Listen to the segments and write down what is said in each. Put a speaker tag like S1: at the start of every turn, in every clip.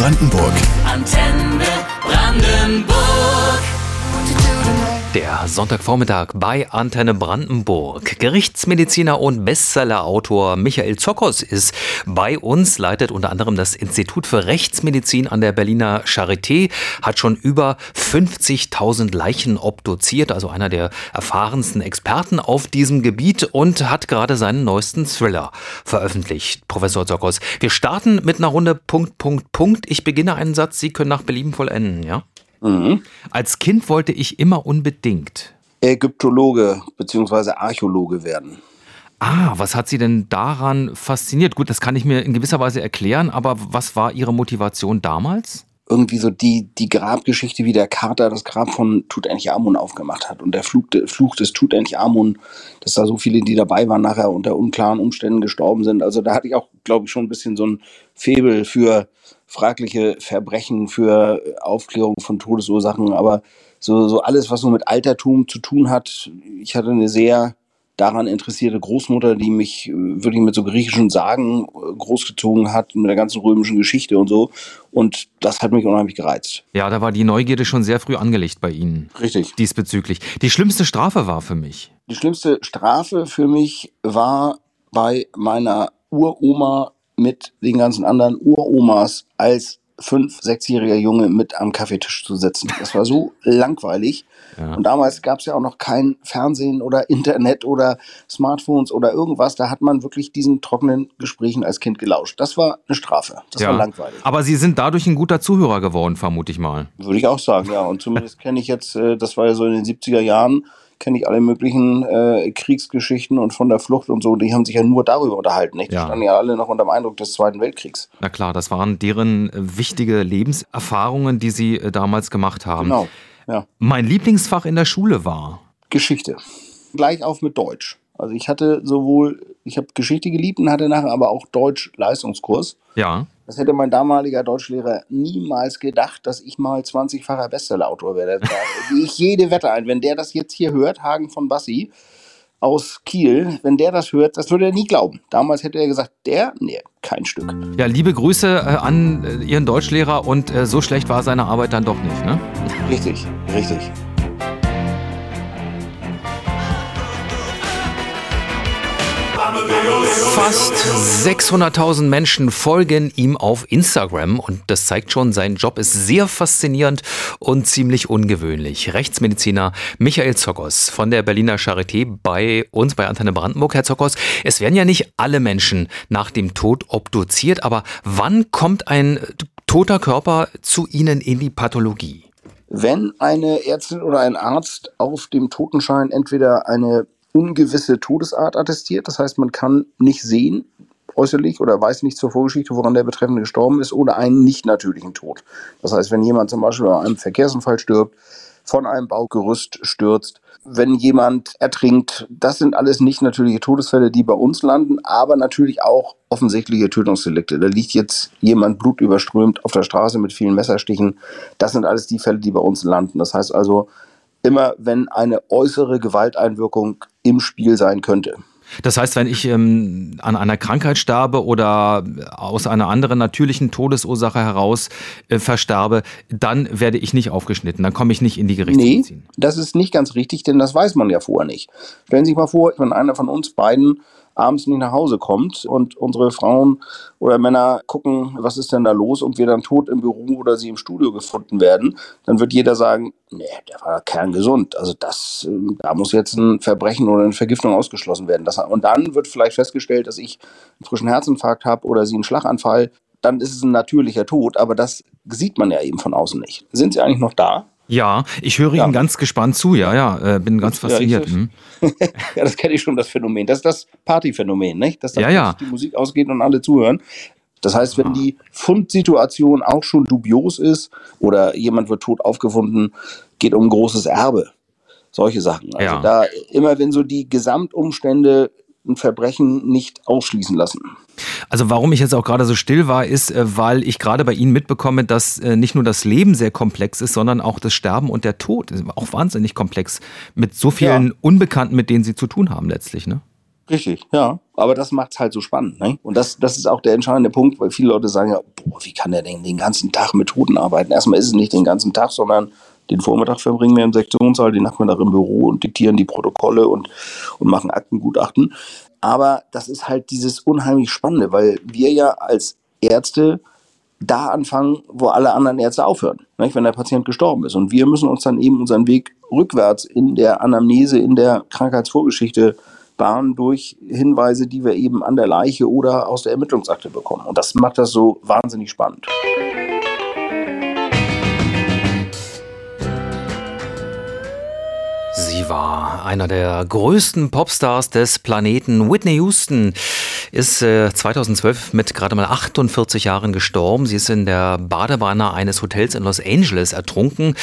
S1: Brandenburg.
S2: Antenne Brandenburg.
S3: Der Sonntagvormittag bei Antenne Brandenburg. Gerichtsmediziner und Bestsellerautor Michael Zokos ist bei uns, leitet unter anderem das Institut für Rechtsmedizin an der Berliner Charité, hat schon über 50.000 Leichen obduziert, also einer der erfahrensten Experten auf diesem Gebiet und hat gerade seinen neuesten Thriller veröffentlicht. Professor Zokos, wir starten mit einer Runde Punkt, Punkt, Punkt. Ich beginne einen Satz, Sie können nach Belieben vollenden, ja? Mhm. Als Kind wollte ich immer unbedingt
S4: Ägyptologe bzw. Archäologe werden.
S3: Ah, was hat Sie denn daran fasziniert? Gut, das kann ich mir in gewisser Weise erklären, aber was war Ihre Motivation damals?
S4: Irgendwie so die, die Grabgeschichte, wie der Kater das Grab von Tutanchamun aufgemacht hat und der Fluch, Fluch des Tutanchamun, dass da so viele, die dabei waren, nachher unter unklaren Umständen gestorben sind. Also da hatte ich auch, glaube ich, schon ein bisschen so ein Febel für fragliche Verbrechen, für Aufklärung von Todesursachen, aber so, so alles, was so mit Altertum zu tun hat. Ich hatte eine sehr daran interessierte Großmutter, die mich äh, wirklich mit so griechischen Sagen äh, großgezogen hat, mit der ganzen römischen Geschichte und so. Und das hat mich unheimlich gereizt.
S3: Ja, da war die Neugierde schon sehr früh angelegt bei Ihnen.
S4: Richtig.
S3: Diesbezüglich. Die schlimmste Strafe war für mich.
S4: Die schlimmste Strafe für mich war bei meiner Uroma mit den ganzen anderen Uromas als fünf, sechsjähriger Junge mit am Kaffeetisch zu sitzen. Das war so langweilig. Ja. Und damals gab es ja auch noch kein Fernsehen oder Internet oder Smartphones oder irgendwas. Da hat man wirklich diesen trockenen Gesprächen als Kind gelauscht. Das war eine Strafe. Das ja. war langweilig.
S3: Aber Sie sind dadurch ein guter Zuhörer geworden, vermute ich mal.
S4: Würde ich auch sagen, ja. Und zumindest kenne ich jetzt, äh, das war ja so in den 70er Jahren, kenne ich alle möglichen äh, Kriegsgeschichten und von der Flucht und so. Die haben sich ja nur darüber unterhalten. Nicht? Die ja. standen ja alle noch unter dem Eindruck des Zweiten Weltkriegs.
S3: Na klar, das waren deren äh, wichtige Lebenserfahrungen, die sie äh, damals gemacht haben.
S4: Genau. Ja.
S3: Mein Lieblingsfach in der Schule war
S4: Geschichte. Gleich auf mit Deutsch. Also ich hatte sowohl, ich habe Geschichte geliebt und hatte nachher aber auch Deutsch-Leistungskurs.
S3: Ja.
S4: Das hätte mein damaliger Deutschlehrer niemals gedacht, dass ich mal 20-facher Bestsellerautor werde. Da gehe ich jede Wette ein. Wenn der das jetzt hier hört, Hagen von Bassi aus Kiel, wenn der das hört, das würde er nie glauben. Damals hätte er gesagt, der, nee, kein Stück.
S3: Ja, liebe Grüße äh, an äh, Ihren Deutschlehrer und äh, so schlecht war seine Arbeit dann doch nicht, ne?
S4: Richtig, richtig.
S3: Fast 600.000 Menschen folgen ihm auf Instagram und das zeigt schon, sein Job ist sehr faszinierend und ziemlich ungewöhnlich. Rechtsmediziner Michael Zokos von der Berliner Charité bei uns bei Antenne Brandenburg. Herr Zokos, es werden ja nicht alle Menschen nach dem Tod obduziert, aber wann kommt ein toter Körper zu Ihnen in die Pathologie?
S4: Wenn eine Ärztin oder ein Arzt auf dem Totenschein entweder eine ungewisse Todesart attestiert. Das heißt, man kann nicht sehen äußerlich oder weiß nicht zur Vorgeschichte, woran der Betreffende gestorben ist oder einen nicht natürlichen Tod. Das heißt, wenn jemand zum Beispiel bei einem Verkehrsunfall stirbt, von einem Baugerüst stürzt, wenn jemand ertrinkt, das sind alles nicht natürliche Todesfälle, die bei uns landen, aber natürlich auch offensichtliche Tötungsdelikte. Da liegt jetzt jemand blutüberströmt auf der Straße mit vielen Messerstichen. Das sind alles die Fälle, die bei uns landen. Das heißt also, immer wenn eine äußere Gewalteinwirkung im Spiel sein könnte.
S3: Das heißt, wenn ich ähm, an einer Krankheit sterbe oder aus einer anderen natürlichen Todesursache heraus äh, versterbe, dann werde ich nicht aufgeschnitten, dann komme ich nicht in die Gerichtsmedizin.
S4: Nee, das ist nicht ganz richtig, denn das weiß man ja vorher nicht. Stellen Sie sich mal vor, wenn einer von uns beiden abends nicht nach Hause kommt und unsere Frauen oder Männer gucken, was ist denn da los und wir dann tot im Büro oder sie im Studio gefunden werden, dann wird jeder sagen, nee, der war kerngesund. Also das, ähm, da muss jetzt ein Verbrechen oder eine Vergiftung ausgeschlossen werden. Das, und dann wird vielleicht festgestellt, dass ich einen frischen Herzinfarkt habe oder sie einen Schlaganfall. Dann ist es ein natürlicher Tod, aber das sieht man ja eben von außen nicht. Sind Sie eigentlich noch da?
S3: Ja, ich höre ja. Ihnen ganz gespannt zu, ja, ja, äh, bin ganz fasziniert. Ja,
S4: hm. ja das kenne ich schon, das Phänomen. Das ist das Partyphänomen, nicht? Dass
S3: ja, ja.
S4: die Musik ausgeht und alle zuhören. Das heißt, wenn die Fundsituation auch schon dubios ist oder jemand wird tot aufgefunden, geht um großes Erbe. Solche Sachen. Also ja. da immer, wenn so die Gesamtumstände ein Verbrechen nicht ausschließen lassen.
S3: Also warum ich jetzt auch gerade so still war, ist, äh, weil ich gerade bei Ihnen mitbekomme, dass äh, nicht nur das Leben sehr komplex ist, sondern auch das Sterben und der Tod ist auch wahnsinnig komplex mit so vielen ja. Unbekannten, mit denen Sie zu tun haben letztlich, ne?
S4: Richtig, ja. Aber das macht es halt so spannend. Ne? Und das, das ist auch der entscheidende Punkt, weil viele Leute sagen ja, boah, wie kann der denn den ganzen Tag mit Toten arbeiten? Erstmal ist es nicht den ganzen Tag, sondern den Vormittag verbringen wir im Sektionssaal, den Nachmittag im Büro und diktieren die Protokolle und, und machen Aktengutachten. Aber das ist halt dieses unheimlich Spannende, weil wir ja als Ärzte da anfangen, wo alle anderen Ärzte aufhören, nicht? wenn der Patient gestorben ist. Und wir müssen uns dann eben unseren Weg rückwärts in der Anamnese, in der Krankheitsvorgeschichte bahnen durch Hinweise, die wir eben an der Leiche oder aus der Ermittlungsakte bekommen. Und das macht das so wahnsinnig spannend.
S3: War einer der größten Popstars des Planeten. Whitney Houston ist äh, 2012 mit gerade mal 48 Jahren gestorben. Sie ist in der Badewanne eines Hotels in Los Angeles ertrunken.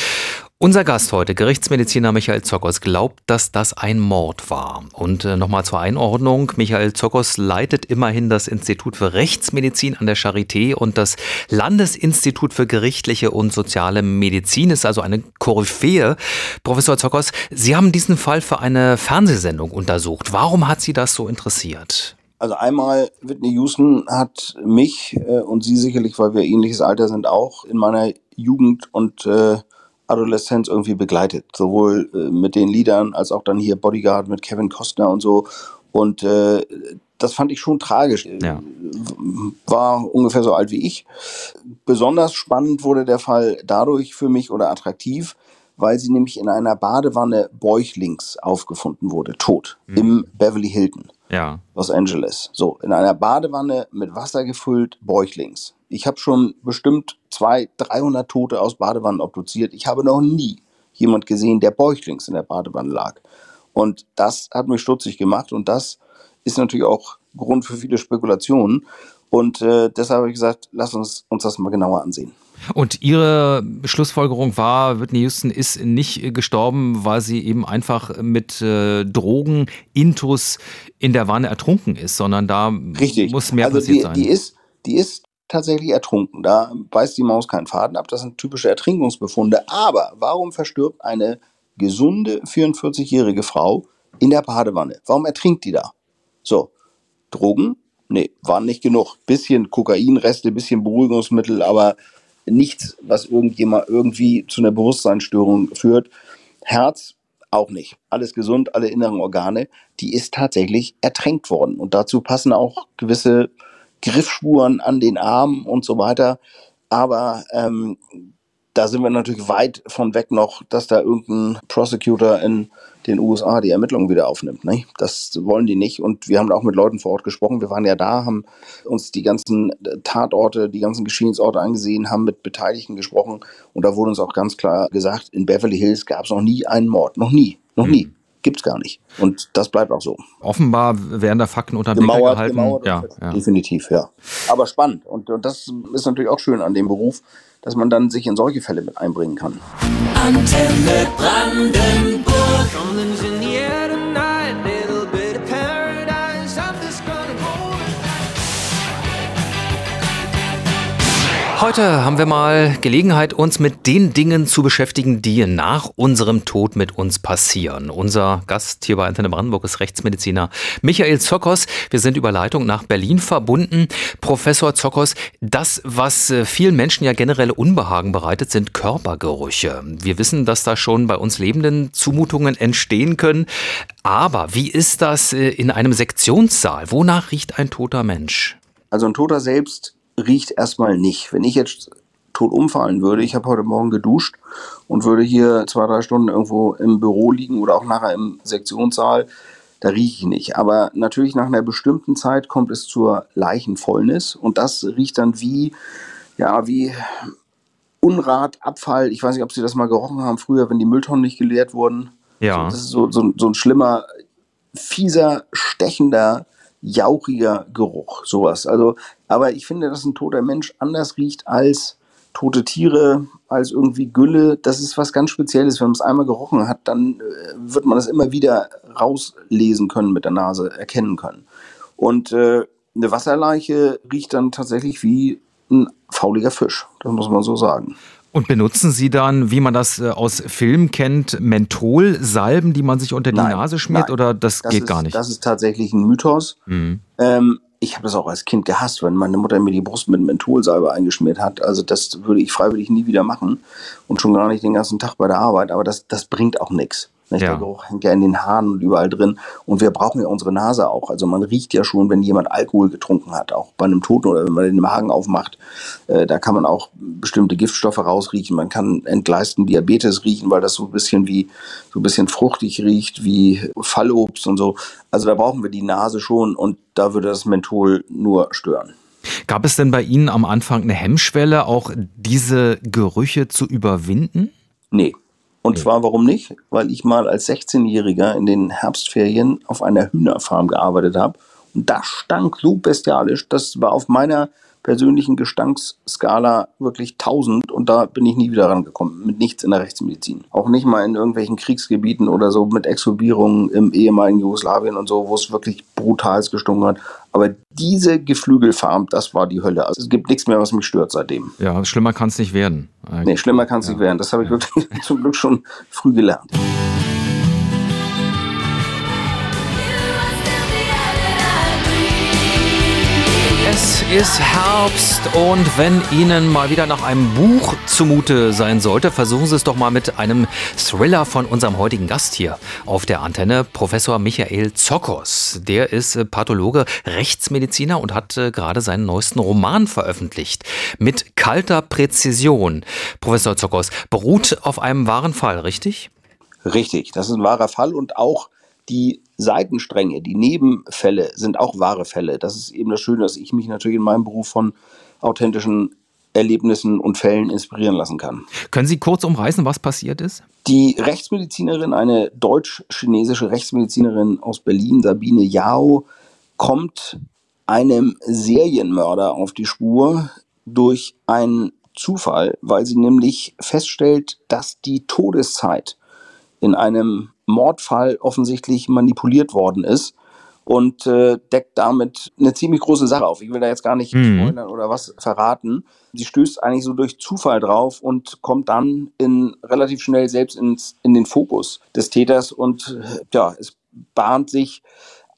S3: Unser Gast heute, Gerichtsmediziner Michael Zockers, glaubt, dass das ein Mord war. Und äh, nochmal zur Einordnung. Michael Zockers leitet immerhin das Institut für Rechtsmedizin an der Charité und das Landesinstitut für gerichtliche und soziale Medizin ist also eine Koryphäe. Professor Zockers, Sie haben diesen Fall für eine Fernsehsendung untersucht. Warum hat Sie das so interessiert?
S4: Also einmal, Whitney Houston hat mich äh, und Sie sicherlich, weil wir ähnliches Alter sind, auch in meiner Jugend und äh, Adoleszenz irgendwie begleitet. Sowohl äh, mit den Liedern als auch dann hier Bodyguard mit Kevin Costner und so. Und äh, das fand ich schon tragisch. Ja. War ungefähr so alt wie ich. Besonders spannend wurde der Fall dadurch für mich oder attraktiv, weil sie nämlich in einer Badewanne bäuchlings aufgefunden wurde, tot, mhm. im Beverly Hilton, ja. Los Angeles. So, in einer Badewanne mit Wasser gefüllt, bäuchlings. Ich habe schon bestimmt 200, 300 Tote aus Badewannen obduziert. Ich habe noch nie jemand gesehen, der bäuchlings in der Badewanne lag. Und das hat mich stutzig gemacht und das ist natürlich auch Grund für viele Spekulationen. Und äh, deshalb habe ich gesagt, lass uns uns das mal genauer ansehen.
S3: Und Ihre Schlussfolgerung war, Whitney Houston ist nicht gestorben, weil sie eben einfach mit äh, Drogen, Intus in der Wanne ertrunken ist, sondern da Richtig. muss mehr also passiert
S4: die,
S3: sein.
S4: Die ist, die ist tatsächlich ertrunken. Da beißt die Maus keinen Faden ab. Das sind typische Ertrinkungsbefunde. Aber warum verstirbt eine gesunde 44-jährige Frau in der Badewanne? Warum ertrinkt die da? So, Drogen? Nee, waren nicht genug. Bisschen Kokainreste, bisschen Beruhigungsmittel, aber nichts, was irgendjemand irgendwie zu einer Bewusstseinsstörung führt. Herz auch nicht. Alles gesund, alle inneren Organe. Die ist tatsächlich ertränkt worden. Und dazu passen auch gewisse Griffspuren an den Armen und so weiter. Aber ähm, da sind wir natürlich weit von weg noch, dass da irgendein Prosecutor in den USA die Ermittlungen wieder aufnimmt. Ne? Das wollen die nicht. Und wir haben auch mit Leuten vor Ort gesprochen. Wir waren ja da, haben uns die ganzen Tatorte, die ganzen Geschehensorte angesehen, haben mit Beteiligten gesprochen. Und da wurde uns auch ganz klar gesagt, in Beverly Hills gab es noch nie einen Mord. Noch nie. Noch nie. Gibt es gar nicht. Und das bleibt auch so.
S3: Offenbar werden da Fakten unter dem gehalten. Gemauert
S4: ja, ja, Definitiv, ja. Aber spannend. Und, und das ist natürlich auch schön an dem Beruf, dass man dann sich in solche Fälle mit einbringen kann. Antenne Brandenburg.
S3: Heute haben wir mal Gelegenheit, uns mit den Dingen zu beschäftigen, die nach unserem Tod mit uns passieren. Unser Gast hier bei Antenne Brandenburg ist Rechtsmediziner Michael Zockers. Wir sind über Leitung nach Berlin verbunden. Professor Zockers, das, was äh, vielen Menschen ja generell Unbehagen bereitet, sind Körpergerüche. Wir wissen, dass da schon bei uns Lebenden Zumutungen entstehen können. Aber wie ist das äh, in einem Sektionssaal? Wonach riecht ein toter Mensch?
S4: Also ein Toter selbst riecht erstmal nicht. Wenn ich jetzt tot umfallen würde, ich habe heute Morgen geduscht und würde hier zwei, drei Stunden irgendwo im Büro liegen oder auch nachher im Sektionssaal, da rieche ich nicht. Aber natürlich nach einer bestimmten Zeit kommt es zur Leichenfäulnis und das riecht dann wie, ja, wie Unrat, Abfall. Ich weiß nicht, ob Sie das mal gerochen haben früher, wenn die Mülltonnen nicht geleert wurden. Ja. das ist so, so, so ein schlimmer, fieser, stechender, jauchiger Geruch, sowas. Also, aber ich finde, dass ein toter Mensch anders riecht als tote Tiere, als irgendwie Gülle. Das ist was ganz Spezielles. Wenn man es einmal gerochen hat, dann äh, wird man das immer wieder rauslesen können mit der Nase, erkennen können. Und äh, eine Wasserleiche riecht dann tatsächlich wie ein fauliger Fisch. Das muss man so sagen.
S3: Und benutzen Sie dann, wie man das äh, aus Filmen kennt, Mentholsalben, die man sich unter die
S4: Nein,
S3: Nase schmiert
S4: nein.
S3: oder das,
S4: Das
S3: geht
S4: ist,
S3: gar nicht?
S4: Das ist tatsächlich ein Mythos.
S3: Mhm.
S4: Ähm, ich habe das auch als Kind gehasst, wenn meine Mutter mir die Brust mit Mentholsalbe eingeschmiert hat. Also das würde ich freiwillig nie wieder machen und schon gar nicht den ganzen Tag bei der Arbeit. Aber das, das bringt auch nichts. Nicht?
S3: Ja.
S4: Der Geruch hängt ja in den Haaren und überall drin. Und wir brauchen ja unsere Nase auch. Also man riecht ja schon, wenn jemand Alkohol getrunken hat, auch bei einem Toten oder wenn man den Magen aufmacht. Äh, da kann man auch bestimmte Giftstoffe rausriechen. Man kann entgleisten Diabetes riechen, weil das so ein bisschen wie so ein bisschen fruchtig riecht, wie Fallobst und so. Also da brauchen wir die Nase schon und da würde das Menthol nur stören.
S3: Gab es denn bei Ihnen am Anfang eine Hemmschwelle, auch diese Gerüche zu überwinden?
S4: Nee. Und zwar warum nicht? Weil ich mal als 16-Jähriger in den Herbstferien auf einer Hühnerfarm gearbeitet habe. Und das stank so bestialisch. Das war auf meiner persönlichen Gestanksskala wirklich 1000 und da bin ich nie wieder rangekommen. Mit nichts in der Rechtsmedizin. Auch nicht mal in irgendwelchen Kriegsgebieten oder so mit Exhumierungen im ehemaligen Jugoslawien und so, wo es wirklich brutals gestunken hat. Aber diese Geflügelfarm, das war die Hölle. Also es gibt nichts mehr, was mich stört seitdem.
S3: Ja, schlimmer kann es nicht werden.
S4: Nee, schlimmer kann es nicht werden. Das habe ich wirklich zum Glück schon früh gelernt.
S3: Ist Herbst und wenn Ihnen mal wieder nach einem Buch zumute sein sollte, versuchen Sie es doch mal mit einem Thriller von unserem heutigen Gast hier auf der Antenne, Professor Michael Zokos. Der ist äh, Pathologe, Rechtsmediziner und hat äh, gerade seinen neuesten Roman veröffentlicht. Mit kalter Präzision. Professor Zokos beruht auf einem wahren Fall, richtig?
S4: Richtig, das ist ein wahrer Fall und auch die Seitenstränge, die Nebenfälle sind auch wahre Fälle. Das ist eben das Schöne, dass ich mich natürlich in meinem Beruf von authentischen Erlebnissen und Fällen inspirieren lassen kann.
S3: Können Sie kurz umreißen, was passiert ist?
S4: Die Rechtsmedizinerin, eine deutsch-chinesische Rechtsmedizinerin aus Berlin, Sabine Yao, kommt einem Serienmörder auf die Spur durch einen Zufall, weil sie nämlich feststellt, dass die Todeszeit in einem Mordfall offensichtlich manipuliert worden ist und äh, deckt damit eine ziemlich große Sache auf. Ich will da jetzt gar nicht
S3: Mhm.
S4: spoilern oder was verraten. Sie stößt eigentlich so durch Zufall drauf und kommt dann in relativ schnell selbst ins, in den Fokus des Täters und äh, ja, es bahnt sich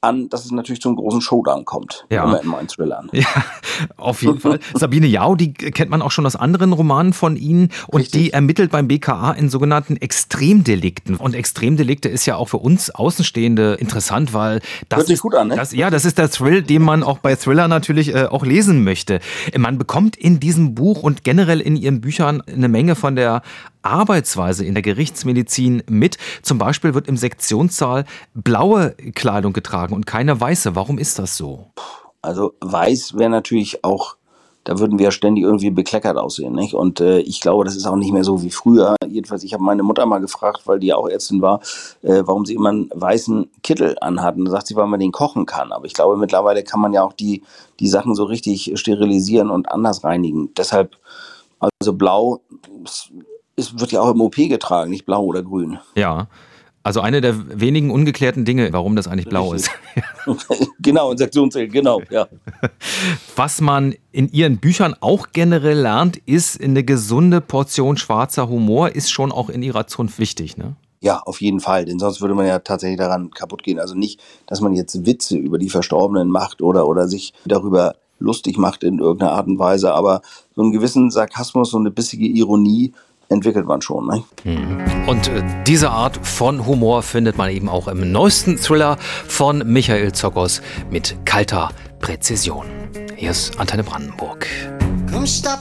S4: an, dass es natürlich zu einem großen Showdown kommt.
S3: Ja.
S4: Immer in meinen Thrillern.
S3: Ja, auf jeden Fall. Sabine Jau, die kennt man auch schon aus anderen Romanen von Ihnen und
S4: Richtig.
S3: die ermittelt beim BKA in sogenannten Extremdelikten. Und Extremdelikte ist ja auch für uns Außenstehende interessant, weil das
S4: Hört sich
S3: ist,
S4: gut an, ne?
S3: Das, ja, das ist der Thrill, den man auch bei Thriller natürlich äh, auch lesen möchte. Man bekommt in diesem Buch und generell in Ihren Büchern eine Menge von der Arbeitsweise in der Gerichtsmedizin mit. Zum Beispiel wird im Sektionssaal blaue Kleidung getragen und keine weiße. Warum ist das so?
S4: Also weiß wäre natürlich auch, da würden wir ständig irgendwie bekleckert aussehen, nicht? Und äh, ich glaube, das ist auch nicht mehr so wie früher. Jedenfalls, ich habe meine Mutter mal gefragt, weil die ja auch Ärztin war, äh, warum sie immer einen weißen Kittel anhat. Und da sagt sie, weil man den kochen kann. Aber ich glaube, mittlerweile kann man ja auch die, die Sachen so richtig sterilisieren und anders reinigen. Deshalb, also blau, es, wird ja auch im OP getragen, nicht blau oder grün.
S3: Ja. Also eine der wenigen ungeklärten Dinge, warum das eigentlich blau ist.
S4: genau, in Sektionszellen, genau, ja.
S3: Was man in Ihren Büchern auch generell lernt, ist eine gesunde Portion schwarzer Humor, ist schon auch in Ihrer Zunft wichtig, ne?
S4: Ja, auf jeden Fall, denn sonst würde man ja tatsächlich daran kaputt gehen. Also nicht, dass man jetzt Witze über die Verstorbenen macht oder, oder sich darüber lustig macht in irgendeiner Art und Weise, aber so einen gewissen Sarkasmus, so eine bissige Ironie entwickelt man schon. Ne?
S3: Und äh, diese Art von Humor findet man eben auch im neuesten Thriller von Michael Zokos mit kalter Präzision. Hier ist Antenne Brandenburg.
S1: Come stop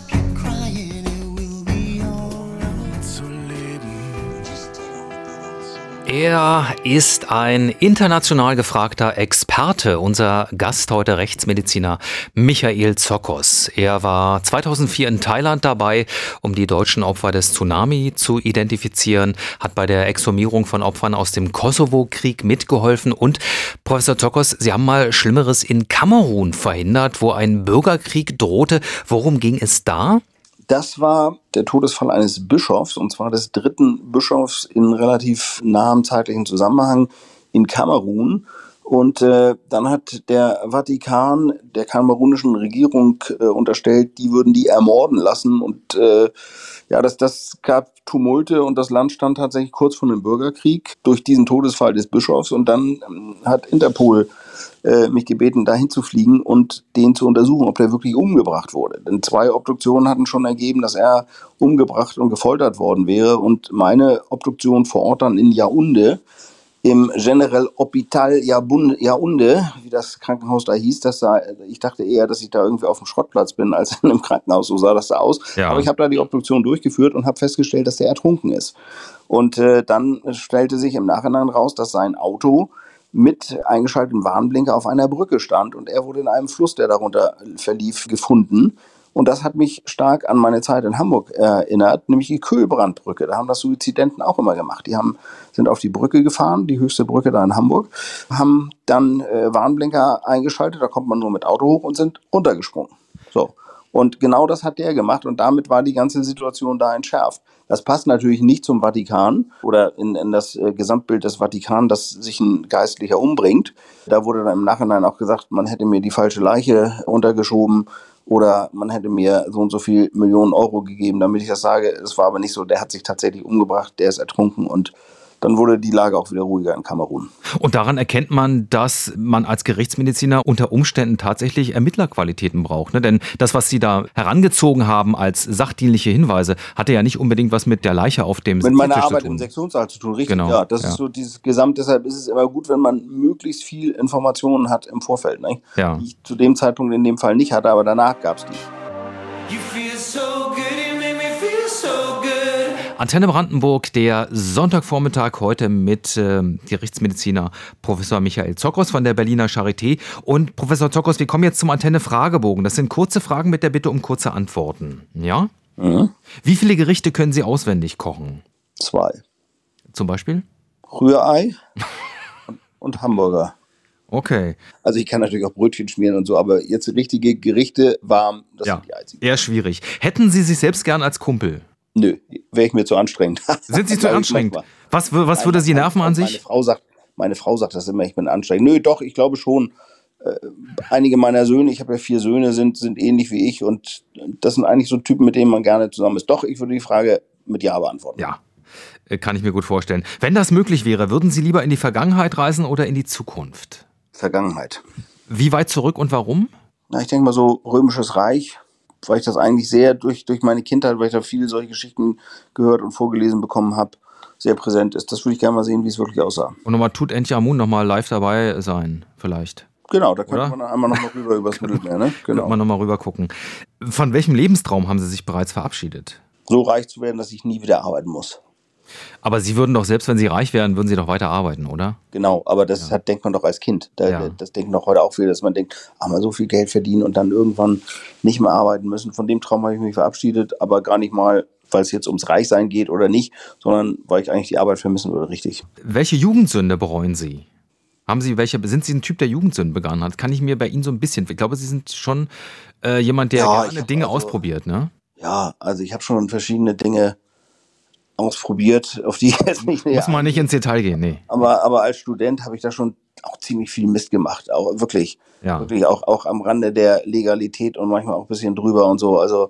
S3: Er ist ein international gefragter Experte, unser Gast heute Rechtsmediziner Michael Zokos. Er war 2004 in Thailand dabei, um die deutschen Opfer des Tsunami zu identifizieren, hat bei der Exhumierung von Opfern aus dem Kosovo-Krieg mitgeholfen und Professor Zokos, Sie haben mal Schlimmeres in Kamerun verhindert, wo ein Bürgerkrieg drohte. Worum ging es da?
S4: Das war der Todesfall eines Bischofs, und zwar des dritten Bischofs in relativ nahem zeitlichen Zusammenhang in Kamerun. Und äh, dann hat der Vatikan der kamerunischen Regierung äh, unterstellt, die würden die ermorden lassen. Und äh, ja, das, das gab Tumulte und das Land stand tatsächlich kurz vor einem Bürgerkrieg durch diesen Todesfall des Bischofs. Und dann ähm, hat Interpol äh, mich gebeten, dahin zu fliegen und den zu untersuchen, ob der wirklich umgebracht wurde. Denn zwei Obduktionen hatten schon ergeben, dass er umgebracht und gefoltert worden wäre. Und meine Obduktion vor Ort dann in Yaounde, im General Hospital Yaounde, wie das Krankenhaus da hieß, das sah, ich dachte eher, dass ich da irgendwie auf dem Schrottplatz bin, als in einem Krankenhaus, so sah das da aus.
S3: Ja.
S4: Aber ich habe da die Obduktion durchgeführt und habe festgestellt, dass der ertrunken ist. Und äh, dann stellte sich im Nachhinein raus, dass sein Auto mit eingeschaltetem Warnblinker auf einer Brücke stand und er wurde in einem Fluss, der darunter verlief, gefunden. Und das hat mich stark an meine Zeit in Hamburg erinnert, nämlich die Köhlbrandbrücke. Da haben das Suizidenten auch immer gemacht. Die haben, sind auf die Brücke gefahren, die höchste Brücke da in Hamburg, haben dann äh, Warnblinker eingeschaltet, da kommt man nur mit Auto hoch und sind runtergesprungen. So. Und genau das hat der gemacht und damit war die ganze Situation da entschärft. Das passt natürlich nicht zum Vatikan oder in, in das äh, Gesamtbild des Vatikan, dass sich ein Geistlicher umbringt. Da wurde dann im Nachhinein auch gesagt, man hätte mir die falsche Leiche untergeschoben oder man hätte mir so und so viel Millionen Euro gegeben, damit ich das sage. Es war aber nicht so. Der hat sich tatsächlich umgebracht, der ist ertrunken und dann wurde die Lage auch wieder ruhiger in Kamerun.
S3: Und daran erkennt man, dass man als Gerichtsmediziner unter Umständen tatsächlich Ermittlerqualitäten braucht. Ne? Denn das, was Sie da herangezogen haben als sachdienliche Hinweise, hatte ja nicht unbedingt was mit der Leiche auf dem
S4: Mit meiner
S3: Seziertisch
S4: Arbeit
S3: zu tun.
S4: im Sektionssaal zu tun, richtig.
S3: Genau,
S4: Ja, das
S3: ja.
S4: ist so dieses Gesamt. Deshalb ist es immer gut, wenn man möglichst viel Informationen hat im Vorfeld, ne?
S3: Ja.
S4: die ich zu dem Zeitpunkt in dem Fall nicht hatte, aber danach gab es die.
S3: Antenne Brandenburg, der Sonntagvormittag heute mit äh, Gerichtsmediziner Professor Michael Zokros von der Berliner Charité. Und Professor Zokros, wir kommen jetzt zum Antenne-Fragebogen. Das sind kurze Fragen mit der Bitte um kurze Antworten. Ja?
S4: Mhm.
S3: Wie viele Gerichte können Sie auswendig kochen?
S4: Zwei.
S3: Zum Beispiel?
S4: Rührei und, und Hamburger.
S3: Okay.
S4: Also ich kann natürlich auch Brötchen schmieren und so, aber jetzt richtige Gerichte warm, das
S3: ja,
S4: sind die einzigen.
S3: eher schwierig. Hätten Sie sich selbst gern als Kumpel?
S4: Nö, wäre ich mir zu anstrengend.
S3: Sind Sie zu anstrengend? Was, was würde Sie
S4: Meine-
S3: nerven an
S4: Meine
S3: sich?
S4: Frau sagt, meine Frau sagt das immer, ich bin anstrengend. Nö, doch, ich glaube schon. Äh, einige meiner Söhne, ich habe ja vier Söhne, sind, sind ähnlich wie ich und das sind eigentlich so Typen, mit denen man gerne zusammen ist. Doch, ich würde die Frage mit Ja beantworten.
S3: Ja, äh, kann ich mir gut vorstellen. Wenn das möglich wäre, würden Sie lieber in die Vergangenheit reisen oder in die Zukunft?
S4: Vergangenheit.
S3: Wie weit zurück und warum?
S4: Na, ich denke mal so Römisches Reich, weil ich das eigentlich sehr durch, durch meine Kindheit, weil ich da viele solche Geschichten gehört und vorgelesen bekommen habe, sehr präsent ist. Das würde ich gerne mal sehen, wie es wirklich aussah.
S3: Und nochmal tut Amun nochmal live dabei sein, vielleicht.
S4: Genau, da könnte
S3: Oder?
S4: man einmal nochmal rüber übers Mittelmeer, ne?
S3: Könnte
S4: Genau.
S3: man nochmal rüber gucken. Von welchem Lebenstraum haben Sie sich bereits verabschiedet?
S4: So reich zu werden, dass ich nie wieder arbeiten muss.
S3: Aber Sie würden doch, selbst wenn Sie reich wären, würden Sie doch weiter arbeiten, oder?
S4: Genau, aber das hat, denkt man doch als Kind. Da,
S3: Ja.
S4: Das denken doch heute auch viele, dass man denkt, ah, mal so viel Geld verdienen und dann irgendwann nicht mehr arbeiten müssen. Von dem Traum habe ich mich verabschiedet, aber gar nicht mal, weil es jetzt ums Reichsein geht oder nicht, sondern weil ich eigentlich die Arbeit vermissen würde, richtig.
S3: Welche Jugendsünde bereuen Sie? Haben Sie welche, sind Sie ein Typ, der Jugendsünden begangen hat? Kann ich mir bei Ihnen so ein bisschen, ich glaube, Sie sind schon äh, jemand, der
S4: Ja,
S3: gerne Dinge
S4: also-
S3: ausprobiert, ne?
S4: Ja, also ich habe schon verschiedene Dinge ausprobiert, auf die ich jetzt nicht näher
S3: Muss man nicht ins Detail gehen, nee.
S4: Aber, aber als Student habe ich da schon auch ziemlich viel Mist gemacht, auch wirklich.
S3: Ja.
S4: Wirklich auch, auch am Rande der Legalität und manchmal auch ein bisschen drüber und so. Also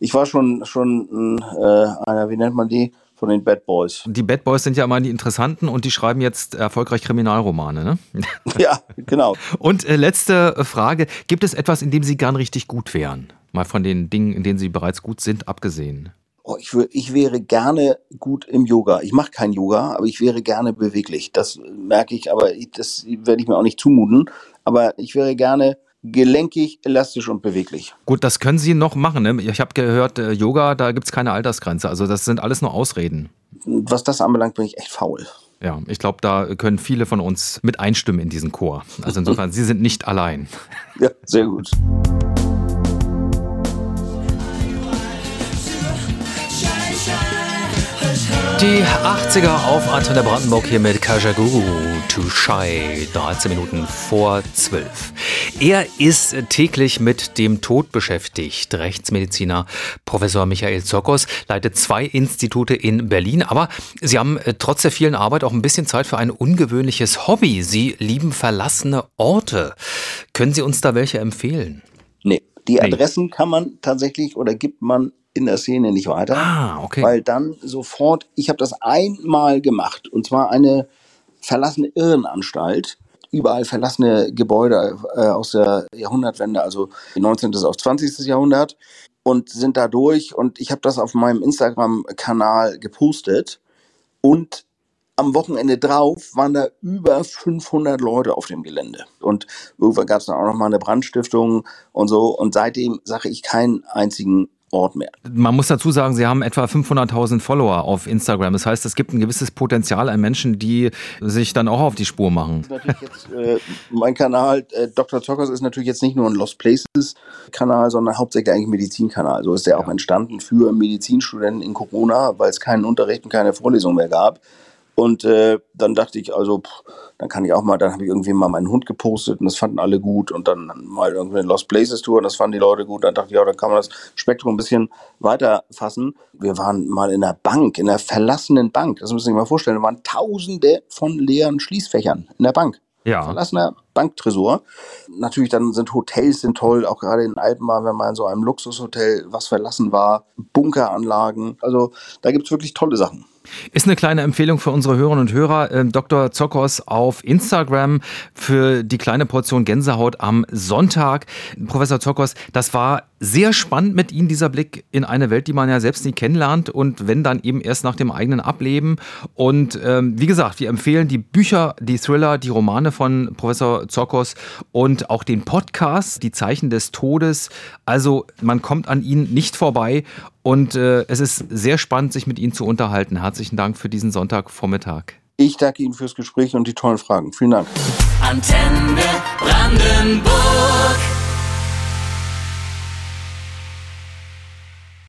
S4: ich war schon, schon ein, äh, einer, wie nennt man die? Von den Bad Boys.
S3: Die Bad Boys sind ja immer die Interessanten und die schreiben jetzt erfolgreich Kriminalromane, ne?
S4: ja, genau.
S3: Und äh, letzte Frage: Gibt es etwas, in dem Sie gern richtig gut wären? Mal von den Dingen, in denen Sie bereits gut sind, abgesehen.
S4: Oh, ich, wür, ich wäre gerne gut im Yoga. Ich mache kein Yoga, aber ich wäre gerne beweglich. Das merke ich, aber ich, das werde ich mir auch nicht zumuten. Aber ich wäre gerne gelenkig, elastisch und beweglich.
S3: Gut, das können Sie noch machen. Ne? Ich habe gehört, äh, Yoga, da gibt es keine Altersgrenze. Also das sind alles nur Ausreden.
S4: Was das anbelangt, bin ich echt faul.
S3: Ja, ich glaube, da können viele von uns mit einstimmen in diesen Chor. Also insofern, Sie sind nicht allein.
S4: Ja, sehr gut.
S3: Die 80er auf Antenne Brandenburg hier mit Kajagu to Shy. 13 Minuten vor 12. Er ist täglich mit dem Tod beschäftigt. Rechtsmediziner Professor Michael Zokos leitet zwei Institute in Berlin. Aber Sie haben äh, trotz der vielen Arbeit auch ein bisschen Zeit für ein ungewöhnliches Hobby. Sie lieben verlassene Orte. Können Sie uns da welche empfehlen?
S4: Nee, die Adressen kann man tatsächlich oder gibt man in der Szene nicht weiter.
S3: Ah, okay.
S4: Weil dann sofort, ich habe das einmal gemacht und zwar eine verlassene Irrenanstalt. Überall verlassene Gebäude äh, aus der Jahrhundertwende, also 19. auf 20. Jahrhundert und sind da durch und ich habe das auf meinem Instagram-Kanal gepostet und am Wochenende drauf waren da über 500 Leute auf dem Gelände. Und irgendwann gab es dann auch noch mal eine Brandstiftung und so. Und seitdem sage ich keinen einzigen Ort mehr.
S3: Man muss dazu sagen, Sie haben etwa 500.000 Follower auf Instagram. Das heißt, es gibt ein gewisses Potenzial an Menschen, die sich dann auch auf die Spur machen.
S4: Jetzt, äh, mein Kanal, äh, Dr. Zockers, ist natürlich jetzt nicht nur ein Lost Places Kanal, sondern hauptsächlich eigentlich ein Medizinkanal. So ist der auch entstanden für Medizinstudenten in Corona, weil es keinen Unterricht und keine Vorlesung mehr gab. Und äh, dann dachte ich, also, pff, dann kann ich auch mal, dann habe ich irgendwie mal meinen Hund gepostet und das fanden alle gut. Und dann mal irgendwie eine Lost Places Tour und das fanden die Leute gut. Dann dachte ich, ja, dann kann man das Spektrum ein bisschen weiter fassen. Wir waren mal in der Bank, in einer verlassenen Bank. Das müssen Sie sich mal vorstellen. Da waren tausende von leeren Schließfächern in der Bank.
S3: Ja.
S4: Verlassener Banktresor. Natürlich dann sind Hotels sind toll, auch gerade in Alpenbahn, wenn man in so einem Luxushotel was verlassen war, Bunkeranlagen. Also da gibt es wirklich tolle Sachen.
S3: Ist eine kleine Empfehlung für unsere Hörerinnen und Hörer. Ähm, Dr. Zokos auf Instagram für die kleine Portion Gänsehaut am Sonntag. Professor Zokos, das war sehr spannend mit Ihnen, dieser Blick in eine Welt, die man ja selbst nie kennenlernt und wenn dann eben erst nach dem eigenen Ableben. Und ähm, wie gesagt, wir empfehlen die Bücher, die Thriller, die Romane von Professor Zokos und auch den Podcast, Die Zeichen des Todes. Also man kommt an ihn nicht vorbei und äh, es ist sehr spannend, sich mit Ihnen zu unterhalten. Herzlichen Dank für diesen Sonntagvormittag.
S4: Ich danke Ihnen fürs Gespräch und die tollen Fragen. Vielen Dank.
S2: Antenne Brandenburg.